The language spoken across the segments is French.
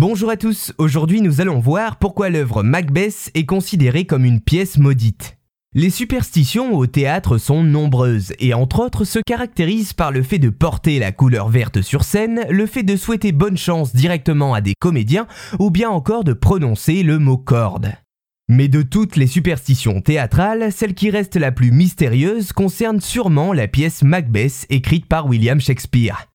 Bonjour à tous, aujourd'hui nous allons voir pourquoi l'œuvre Macbeth est considérée comme une pièce maudite. Les superstitions au théâtre sont nombreuses et entre autres se caractérisent par le fait de porter la couleur verte sur scène, le fait de souhaiter bonne chance directement à des comédiens ou bien encore de prononcer le mot corde. Mais de toutes les superstitions théâtrales, celle qui reste la plus mystérieuse concerne sûrement la pièce Macbeth écrite par William Shakespeare.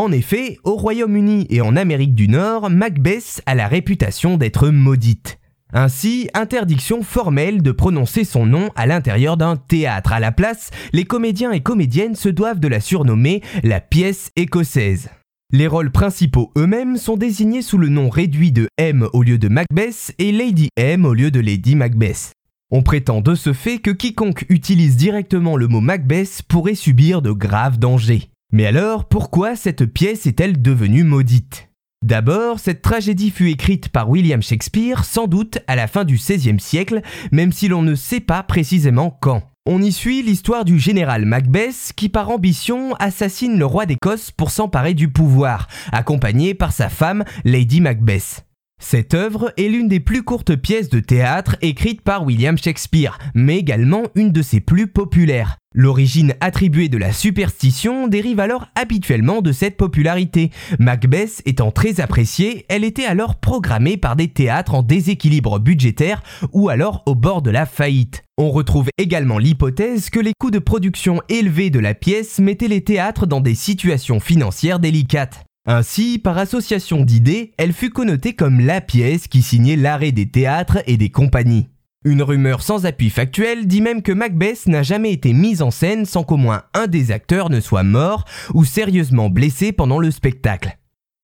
En effet, au Royaume-Uni et en Amérique du Nord, Macbeth a la réputation d'être maudite. Ainsi, interdiction formelle de prononcer son nom à l'intérieur d'un théâtre. À la place, les comédiens et comédiennes se doivent de la surnommer la pièce écossaise. Les rôles principaux eux-mêmes sont désignés sous le nom réduit de M au lieu de Macbeth et Lady M au lieu de Lady Macbeth. On prétend de ce fait que quiconque utilise directement le mot Macbeth pourrait subir de graves dangers. Mais alors, pourquoi cette pièce est-elle devenue maudite? D'abord, cette tragédie fut écrite par William Shakespeare sans doute à la fin du XVIe siècle, même si l'on ne sait pas précisément quand. On y suit l'histoire du général Macbeth qui par ambition assassine le roi d'Écosse pour s'emparer du pouvoir, accompagné par sa femme Lady Macbeth. Cette œuvre est l'une des plus courtes pièces de théâtre écrites par William Shakespeare, mais également une de ses plus populaires. L'origine attribuée de la superstition dérive alors habituellement de cette popularité. Macbeth étant très appréciée, elle était alors programmée par des théâtres en déséquilibre budgétaire ou alors au bord de la faillite. On retrouve également l'hypothèse que les coûts de production élevés de la pièce mettaient les théâtres dans des situations financières délicates. Ainsi, par association d'idées, elle fut connotée comme la pièce qui signait l'arrêt des théâtres et des compagnies. Une rumeur sans appui factuel dit même que Macbeth n'a jamais été mise en scène sans qu'au moins un des acteurs ne soit mort ou sérieusement blessé pendant le spectacle.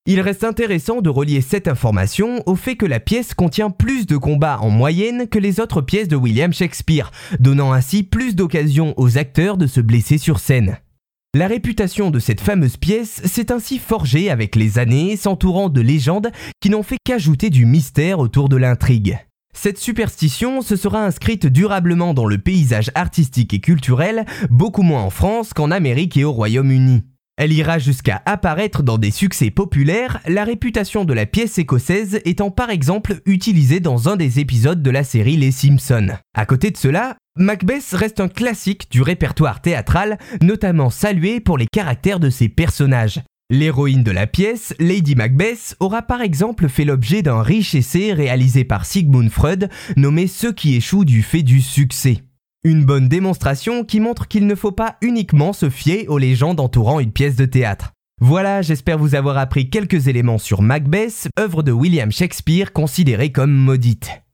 Il reste intéressant de relier cette information au fait que la pièce contient plus de combats en moyenne que les autres pièces de William Shakespeare, donnant ainsi plus d'occasions aux acteurs de se blesser sur scène. La réputation de cette fameuse pièce s'est ainsi forgée avec les années, s'entourant de légendes qui n'ont fait qu'ajouter du mystère autour de l'intrigue. Cette superstition se sera inscrite durablement dans le paysage artistique et culturel, beaucoup moins en France qu'en Amérique et au Royaume-Uni. Elle ira jusqu'à apparaître dans des succès populaires, la réputation de la pièce écossaise étant par exemple utilisée dans un des épisodes de la série Les Simpsons. À côté de cela, Macbeth reste un classique du répertoire théâtral, notamment salué pour les caractères de ses personnages. L'héroïne de la pièce, Lady Macbeth, aura par exemple fait l'objet d'un riche essai réalisé par Sigmund Freud nommé Ceux qui échouent du fait du succès. Une bonne démonstration qui montre qu'il ne faut pas uniquement se fier aux légendes entourant une pièce de théâtre. Voilà, j'espère vous avoir appris quelques éléments sur Macbeth, œuvre de William Shakespeare considérée comme maudite.